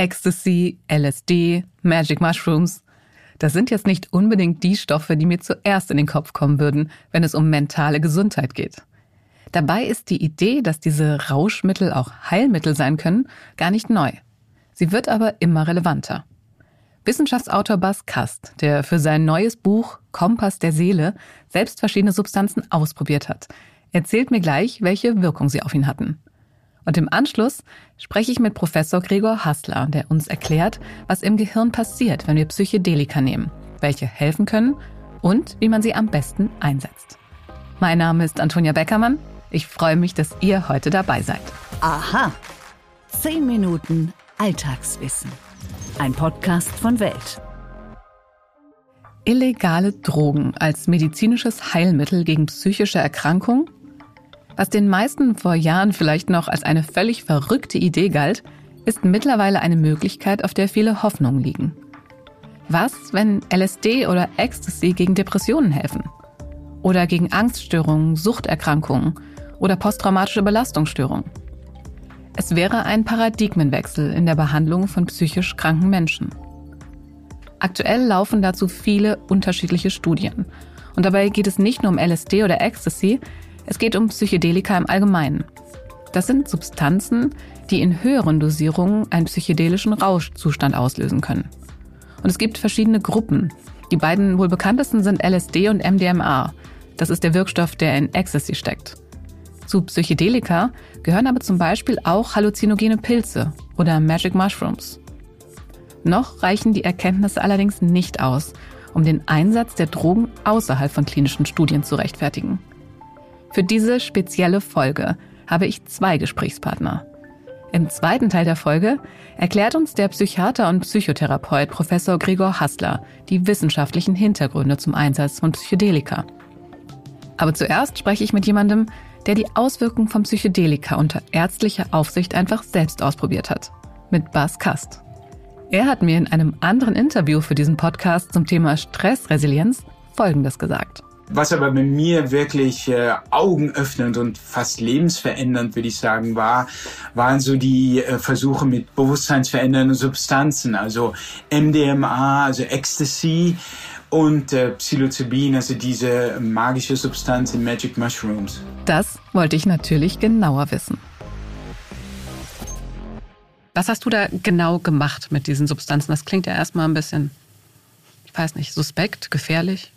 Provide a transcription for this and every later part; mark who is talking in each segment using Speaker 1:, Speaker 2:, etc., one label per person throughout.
Speaker 1: Ecstasy, LSD, Magic Mushrooms. Das sind jetzt nicht unbedingt die Stoffe, die mir zuerst in den Kopf kommen würden, wenn es um mentale Gesundheit geht. Dabei ist die Idee, dass diese Rauschmittel auch Heilmittel sein können, gar nicht neu. Sie wird aber immer relevanter. Wissenschaftsautor Bas Kast, der für sein neues Buch Kompass der Seele selbst verschiedene Substanzen ausprobiert hat, erzählt mir gleich, welche Wirkung sie auf ihn hatten. Und im Anschluss spreche ich mit Professor Gregor Hassler, der uns erklärt, was im Gehirn passiert, wenn wir Psychedelika nehmen, welche helfen können und wie man sie am besten einsetzt. Mein Name ist Antonia Beckermann. Ich freue mich, dass ihr heute dabei seid.
Speaker 2: Aha. Zehn Minuten Alltagswissen. Ein Podcast von Welt.
Speaker 1: Illegale Drogen als medizinisches Heilmittel gegen psychische Erkrankungen? Was den meisten vor Jahren vielleicht noch als eine völlig verrückte Idee galt, ist mittlerweile eine Möglichkeit, auf der viele Hoffnungen liegen. Was, wenn LSD oder Ecstasy gegen Depressionen helfen? Oder gegen Angststörungen, Suchterkrankungen oder posttraumatische Belastungsstörungen? Es wäre ein Paradigmenwechsel in der Behandlung von psychisch kranken Menschen. Aktuell laufen dazu viele unterschiedliche Studien. Und dabei geht es nicht nur um LSD oder Ecstasy, es geht um Psychedelika im Allgemeinen. Das sind Substanzen, die in höheren Dosierungen einen psychedelischen Rauschzustand auslösen können. Und es gibt verschiedene Gruppen. Die beiden wohl bekanntesten sind LSD und MDMA. Das ist der Wirkstoff, der in Ecstasy steckt. Zu Psychedelika gehören aber zum Beispiel auch halluzinogene Pilze oder Magic Mushrooms. Noch reichen die Erkenntnisse allerdings nicht aus, um den Einsatz der Drogen außerhalb von klinischen Studien zu rechtfertigen. Für diese spezielle Folge habe ich zwei Gesprächspartner. Im zweiten Teil der Folge erklärt uns der Psychiater und Psychotherapeut Professor Gregor Hassler die wissenschaftlichen Hintergründe zum Einsatz von Psychedelika. Aber zuerst spreche ich mit jemandem, der die Auswirkungen von Psychedelika unter ärztlicher Aufsicht einfach selbst ausprobiert hat. Mit Bas Kast. Er hat mir in einem anderen Interview für diesen Podcast zum Thema Stressresilienz Folgendes gesagt.
Speaker 3: Was aber bei mir wirklich äh, augenöffnend und fast lebensverändernd, würde ich sagen, war, waren so die äh, Versuche mit bewusstseinsverändernden Substanzen, also MDMA, also Ecstasy, und äh, Psilocybin, also diese magische Substanz in Magic Mushrooms.
Speaker 1: Das wollte ich natürlich genauer wissen. Was hast du da genau gemacht mit diesen Substanzen? Das klingt ja erstmal ein bisschen, ich weiß nicht, suspekt, gefährlich.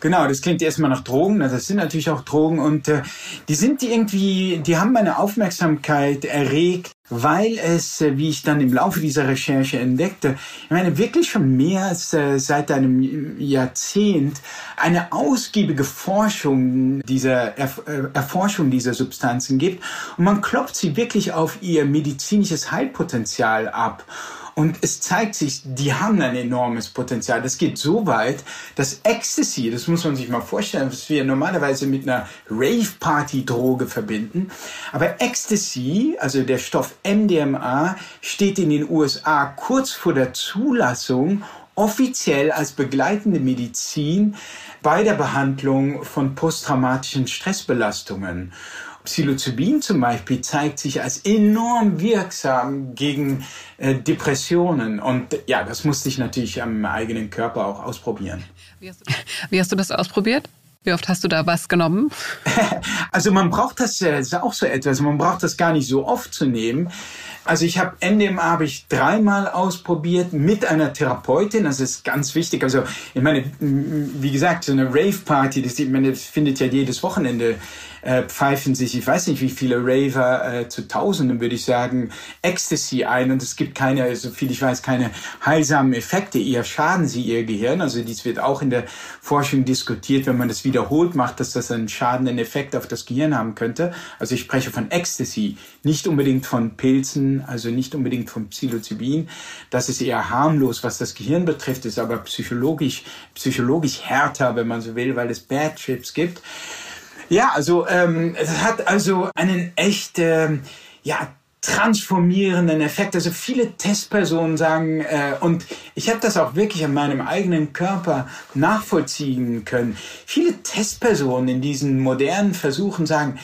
Speaker 3: Genau, das klingt erstmal nach Drogen. Das sind natürlich auch Drogen und äh, die sind irgendwie, die haben meine Aufmerksamkeit erregt, weil es, äh, wie ich dann im Laufe dieser Recherche entdeckte, ich meine wirklich schon mehr als äh, seit einem Jahrzehnt eine ausgiebige Forschung dieser äh, Erforschung dieser Substanzen gibt und man klopft sie wirklich auf ihr medizinisches Heilpotenzial ab. Und es zeigt sich, die haben ein enormes Potenzial. Das geht so weit, dass Ecstasy, das muss man sich mal vorstellen, was wir normalerweise mit einer Rave-Party-Droge verbinden. Aber Ecstasy, also der Stoff MDMA, steht in den USA kurz vor der Zulassung offiziell als begleitende Medizin bei der Behandlung von posttraumatischen Stressbelastungen. Psilocybin zum Beispiel zeigt sich als enorm wirksam gegen äh, Depressionen. Und ja, das musste ich natürlich am eigenen Körper auch ausprobieren.
Speaker 1: Wie hast du, wie hast du das ausprobiert? Wie oft hast du da was genommen?
Speaker 3: Also man braucht das, das ist auch so etwas, man braucht das gar nicht so oft zu nehmen. Also ich habe MDMA habe ich dreimal ausprobiert mit einer Therapeutin. Das ist ganz wichtig. Also ich meine, wie gesagt, so eine Rave-Party, das, das findet ja jedes Wochenende äh, pfeifen sich, ich weiß nicht wie viele Raver, äh, zu Tausenden würde ich sagen, Ecstasy ein und es gibt keine, so viel ich weiß, keine heilsamen Effekte, eher schaden sie ihr Gehirn. Also dies wird auch in der Forschung diskutiert, wenn man das wiederholt macht, dass das einen schadenden Effekt auf das Gehirn haben könnte. Also ich spreche von Ecstasy, nicht unbedingt von Pilzen, also nicht unbedingt von Psilocybin. Das ist eher harmlos, was das Gehirn betrifft, ist aber psychologisch, psychologisch härter, wenn man so will, weil es Bad Trips gibt. Ja, also ähm, es hat also einen echt äh, ja transformierenden Effekt. Also viele Testpersonen sagen, äh, und ich habe das auch wirklich an meinem eigenen Körper nachvollziehen können. Viele Testpersonen in diesen modernen Versuchen sagen,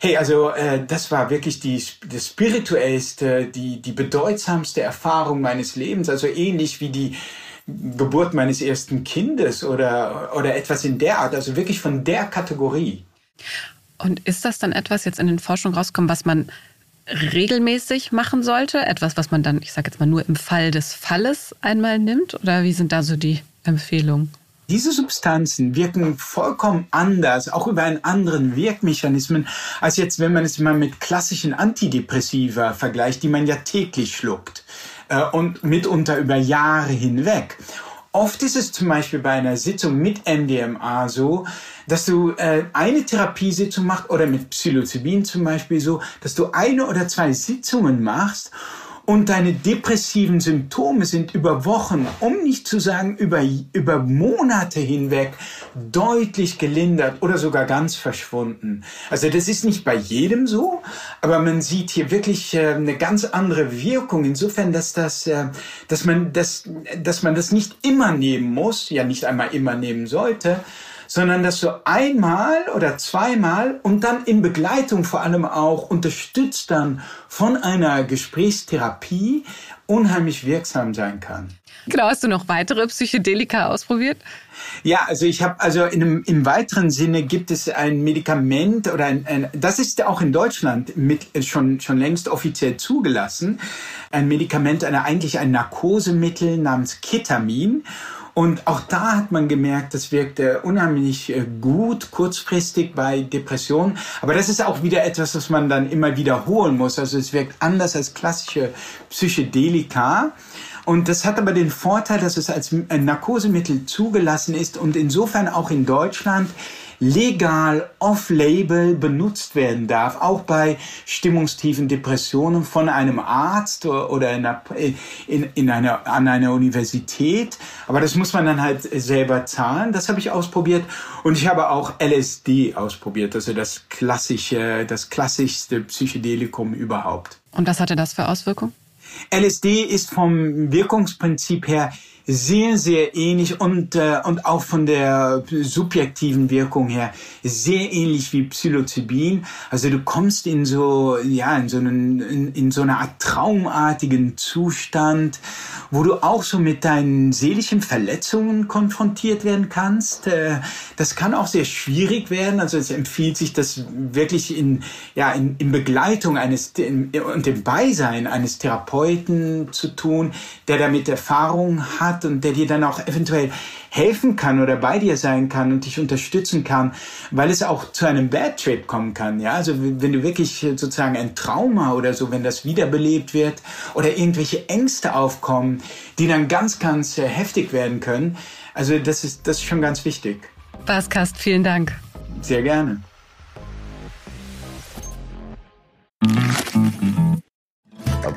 Speaker 3: Hey, also äh, das war wirklich die, das spirituellste, die, die bedeutsamste Erfahrung meines Lebens. Also ähnlich wie die Geburt meines ersten Kindes oder, oder etwas in der Art. Also wirklich von der Kategorie.
Speaker 1: Und ist das dann etwas jetzt in den Forschungen rauskommen, was man regelmäßig machen sollte? Etwas, was man dann, ich sage jetzt mal, nur im Fall des Falles einmal nimmt? Oder wie sind da so die Empfehlungen?
Speaker 3: Diese Substanzen wirken vollkommen anders, auch über einen anderen Wirkmechanismen, als jetzt, wenn man es mal mit klassischen Antidepressiva vergleicht, die man ja täglich schluckt äh, und mitunter über Jahre hinweg. Oft ist es zum Beispiel bei einer Sitzung mit MDMA so, dass du äh, eine Therapiesitzung machst oder mit Psilocybin zum Beispiel so, dass du eine oder zwei Sitzungen machst und deine depressiven Symptome sind über Wochen, um nicht zu sagen über, über Monate hinweg deutlich gelindert oder sogar ganz verschwunden. Also das ist nicht bei jedem so, aber man sieht hier wirklich äh, eine ganz andere Wirkung. Insofern, dass das, äh, dass man das, dass man das nicht immer nehmen muss, ja nicht einmal immer nehmen sollte, sondern dass du einmal oder zweimal und dann in Begleitung vor allem auch unterstützt dann von einer Gesprächstherapie unheimlich wirksam sein kann.
Speaker 1: Genau, hast du noch weitere Psychedelika ausprobiert?
Speaker 3: Ja, also ich habe also in einem, im weiteren Sinne gibt es ein Medikament oder ein, ein das ist auch in Deutschland mit schon schon längst offiziell zugelassen, ein Medikament, eine eigentlich ein Narkosemittel namens Ketamin und auch da hat man gemerkt, das wirkt äh, unheimlich äh, gut kurzfristig bei Depressionen. Aber das ist auch wieder etwas, was man dann immer wiederholen muss. Also es wirkt anders als klassische Psychedelika. Und das hat aber den Vorteil, dass es als Narkosemittel zugelassen ist und insofern auch in Deutschland legal off-label benutzt werden darf, auch bei stimmungstiefen Depressionen von einem Arzt oder in einer, in, in einer, an einer Universität. Aber das muss man dann halt selber zahlen. Das habe ich ausprobiert. Und ich habe auch LSD ausprobiert, also das klassische, das klassischste Psychedelikum überhaupt.
Speaker 1: Und was hatte das für Auswirkungen?
Speaker 3: LSD ist vom Wirkungsprinzip her sehr, sehr ähnlich und, äh, und auch von der subjektiven Wirkung her sehr ähnlich wie Psilocybin. Also du kommst in so, ja, in so einen, in, in so einer Art traumartigen Zustand, wo du auch so mit deinen seelischen Verletzungen konfrontiert werden kannst. Äh, das kann auch sehr schwierig werden. Also es empfiehlt sich, das wirklich in, ja, in, in Begleitung eines in, und im Beisein eines Therapeuten zu tun, der damit Erfahrung hat und der dir dann auch eventuell helfen kann oder bei dir sein kann und dich unterstützen kann, weil es auch zu einem Bad Trip kommen kann. Ja, also wenn du wirklich sozusagen ein Trauma oder so, wenn das wiederbelebt wird oder irgendwelche Ängste aufkommen, die dann ganz, ganz äh, heftig werden können. Also das ist, das ist schon ganz wichtig.
Speaker 1: Baskast, vielen Dank.
Speaker 3: Sehr gerne.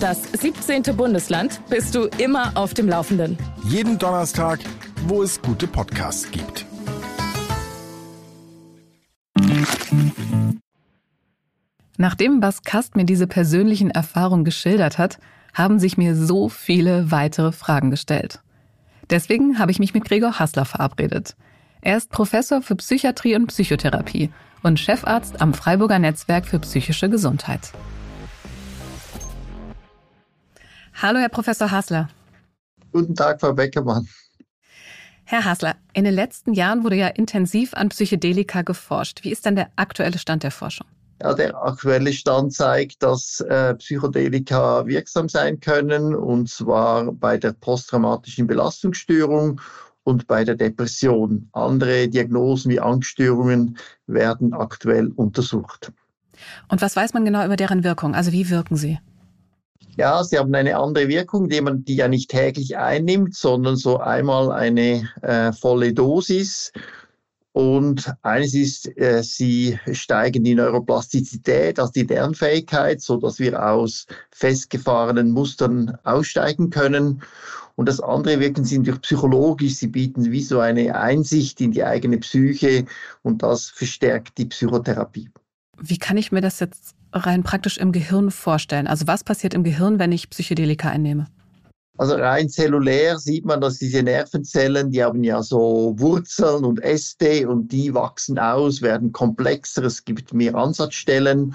Speaker 4: das 17. Bundesland bist du immer auf dem Laufenden.
Speaker 5: Jeden Donnerstag, wo es gute Podcasts gibt.
Speaker 1: Nachdem Bas Kast mir diese persönlichen Erfahrungen geschildert hat, haben sich mir so viele weitere Fragen gestellt. Deswegen habe ich mich mit Gregor Hassler verabredet. Er ist Professor für Psychiatrie und Psychotherapie und Chefarzt am Freiburger Netzwerk für psychische Gesundheit. Hallo, Herr Professor Hassler.
Speaker 6: Guten Tag, Frau Beckermann.
Speaker 1: Herr Hassler, in den letzten Jahren wurde ja intensiv an Psychedelika geforscht. Wie ist denn der aktuelle Stand der Forschung?
Speaker 6: Ja, der aktuelle Stand zeigt, dass äh, Psychedelika wirksam sein können, und zwar bei der posttraumatischen Belastungsstörung und bei der Depression. Andere Diagnosen wie Angststörungen werden aktuell untersucht.
Speaker 1: Und was weiß man genau über deren Wirkung? Also wie wirken sie?
Speaker 6: Ja, sie haben eine andere Wirkung, die man die ja nicht täglich einnimmt, sondern so einmal eine äh, volle Dosis. Und eines ist, äh, sie steigen die Neuroplastizität, also die Lernfähigkeit, so dass wir aus festgefahrenen Mustern aussteigen können. Und das andere wirken sie durch psychologisch. Sie bieten wie so eine Einsicht in die eigene Psyche und das verstärkt die Psychotherapie.
Speaker 1: Wie kann ich mir das jetzt rein praktisch im Gehirn vorstellen? Also was passiert im Gehirn, wenn ich Psychedelika einnehme?
Speaker 6: Also rein zellulär sieht man, dass diese Nervenzellen, die haben ja so Wurzeln und Äste und die wachsen aus, werden komplexer, es gibt mehr Ansatzstellen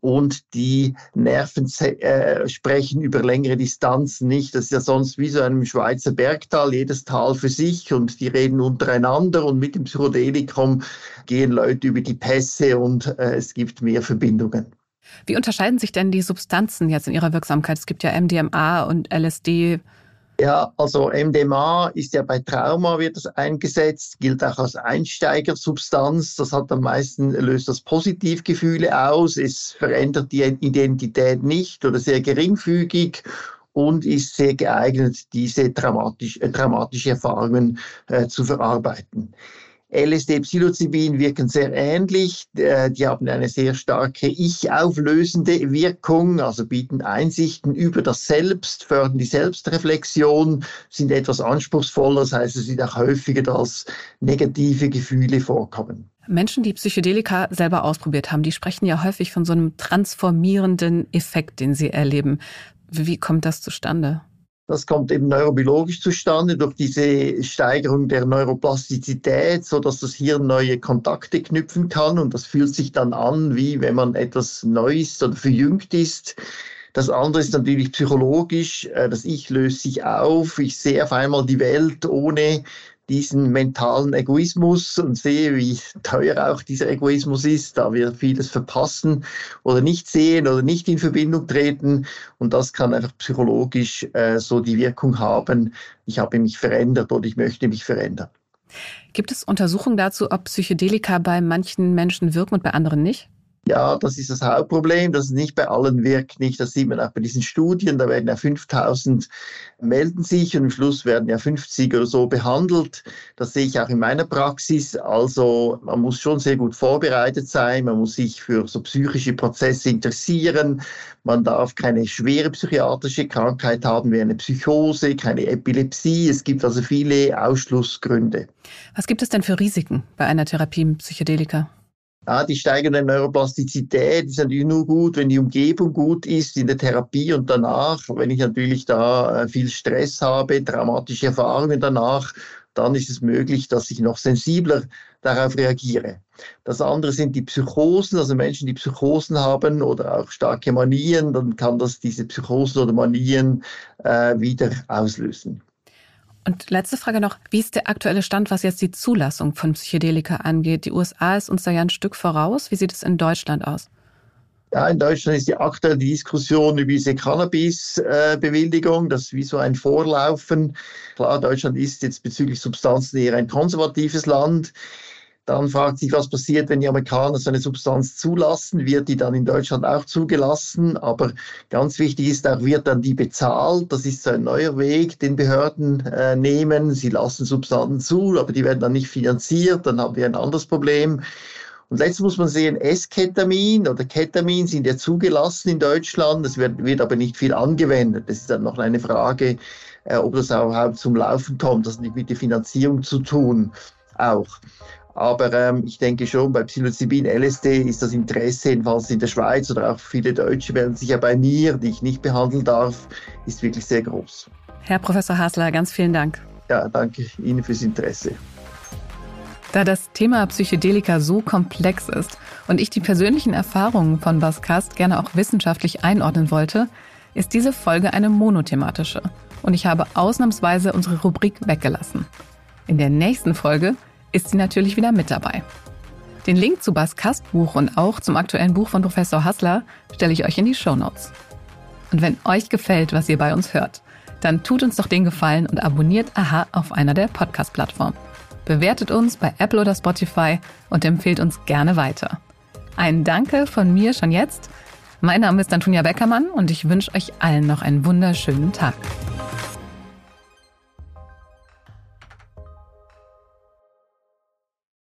Speaker 6: und die Nerven äh, sprechen über längere Distanzen nicht. Das ist ja sonst wie so einem Schweizer Bergtal, jedes Tal für sich und die reden untereinander und mit dem Psychodelikum gehen Leute über die Pässe und äh, es gibt mehr Verbindungen.
Speaker 1: Wie unterscheiden sich denn die Substanzen jetzt in ihrer Wirksamkeit? Es gibt ja MDMA und LSD.
Speaker 6: Ja, also MDMA ist ja bei Trauma wird das eingesetzt, gilt auch als Einsteigersubstanz. Das hat am meisten, löst das Positivgefühle aus. Es verändert die Identität nicht oder sehr geringfügig und ist sehr geeignet, diese dramatisch, äh, dramatische Erfahrungen äh, zu verarbeiten. LSD, Psilocybin wirken sehr ähnlich. Äh, die haben eine sehr starke ich-auflösende Wirkung, also bieten Einsichten über das Selbst, fördern die Selbstreflexion, sind etwas anspruchsvoller, das heißt, es sind auch häufiger, dass negative Gefühle vorkommen.
Speaker 1: Menschen, die Psychedelika selber ausprobiert haben, die sprechen ja häufig von so einem transformierenden Effekt, den sie erleben. Wie kommt das zustande?
Speaker 6: Das kommt eben neurobiologisch zustande durch diese Steigerung der Neuroplastizität, so dass das Hirn neue Kontakte knüpfen kann und das fühlt sich dann an, wie wenn man etwas Neues oder verjüngt ist. Das andere ist natürlich psychologisch. Äh, das Ich löst sich auf. Ich sehe auf einmal die Welt ohne diesen mentalen Egoismus und sehe, wie teuer auch dieser Egoismus ist, da wir vieles verpassen oder nicht sehen oder nicht in Verbindung treten. Und das kann einfach psychologisch äh, so die Wirkung haben, ich habe mich verändert oder ich möchte mich verändern.
Speaker 1: Gibt es Untersuchungen dazu, ob Psychedelika bei manchen Menschen wirken und bei anderen nicht?
Speaker 6: Ja, das ist das Hauptproblem, dass es nicht bei allen wirkt. Nicht, das sieht man auch bei diesen Studien. Da werden ja 5000 melden sich und im Schluss werden ja 50 oder so behandelt. Das sehe ich auch in meiner Praxis. Also man muss schon sehr gut vorbereitet sein. Man muss sich für so psychische Prozesse interessieren. Man darf keine schwere psychiatrische Krankheit haben wie eine Psychose, keine Epilepsie. Es gibt also viele Ausschlussgründe.
Speaker 1: Was gibt es denn für Risiken bei einer Therapie mit Psychedelika?
Speaker 6: Ja, die steigende Neuroplastizität ist natürlich nur gut, wenn die Umgebung gut ist in der Therapie und danach. Wenn ich natürlich da äh, viel Stress habe, dramatische Erfahrungen danach, dann ist es möglich, dass ich noch sensibler darauf reagiere. Das andere sind die Psychosen, also Menschen, die Psychosen haben oder auch starke Manien, dann kann das diese Psychosen oder Manien äh, wieder auslösen.
Speaker 1: Und letzte Frage noch, wie ist der aktuelle Stand, was jetzt die Zulassung von Psychedelika angeht? Die USA ist uns da ja ein Stück voraus. Wie sieht es in Deutschland aus?
Speaker 6: Ja, in Deutschland ist die aktuelle Diskussion über diese Cannabis-Bewilligung, das ist wie so ein Vorlaufen. Klar, Deutschland ist jetzt bezüglich Substanzen eher ein konservatives Land. Dann fragt sich, was passiert, wenn die Amerikaner so eine Substanz zulassen. Wird die dann in Deutschland auch zugelassen? Aber ganz wichtig ist auch, wird dann die bezahlt? Das ist so ein neuer Weg, den Behörden äh, nehmen. Sie lassen Substanzen zu, aber die werden dann nicht finanziert. Dann haben wir ein anderes Problem. Und letztens muss man sehen, S-Ketamin oder Ketamin sind ja zugelassen in Deutschland. Es wird, wird aber nicht viel angewendet. Das ist dann noch eine Frage, äh, ob das überhaupt zum Laufen kommt. Das hat nicht mit der Finanzierung zu tun auch. Aber ähm, ich denke schon, bei Psilocybin, LSD ist das Interesse, jedenfalls in der Schweiz oder auch viele Deutsche melden sich ja bei mir, die ich nicht behandeln darf, ist wirklich sehr groß.
Speaker 1: Herr Professor Hasler, ganz vielen Dank.
Speaker 6: Ja, danke Ihnen fürs Interesse.
Speaker 1: Da das Thema Psychedelika so komplex ist und ich die persönlichen Erfahrungen von Baskast gerne auch wissenschaftlich einordnen wollte, ist diese Folge eine monothematische. Und ich habe ausnahmsweise unsere Rubrik weggelassen. In der nächsten Folge ist sie natürlich wieder mit dabei. Den Link zu Bas Kastbuch und auch zum aktuellen Buch von Professor Hassler stelle ich euch in die Show Notes. Und wenn euch gefällt, was ihr bei uns hört, dann tut uns doch den Gefallen und abonniert Aha auf einer der Podcast-Plattformen. Bewertet uns bei Apple oder Spotify und empfehlt uns gerne weiter. Ein Danke von mir schon jetzt. Mein Name ist Antonia Beckermann und ich wünsche euch allen noch einen wunderschönen Tag.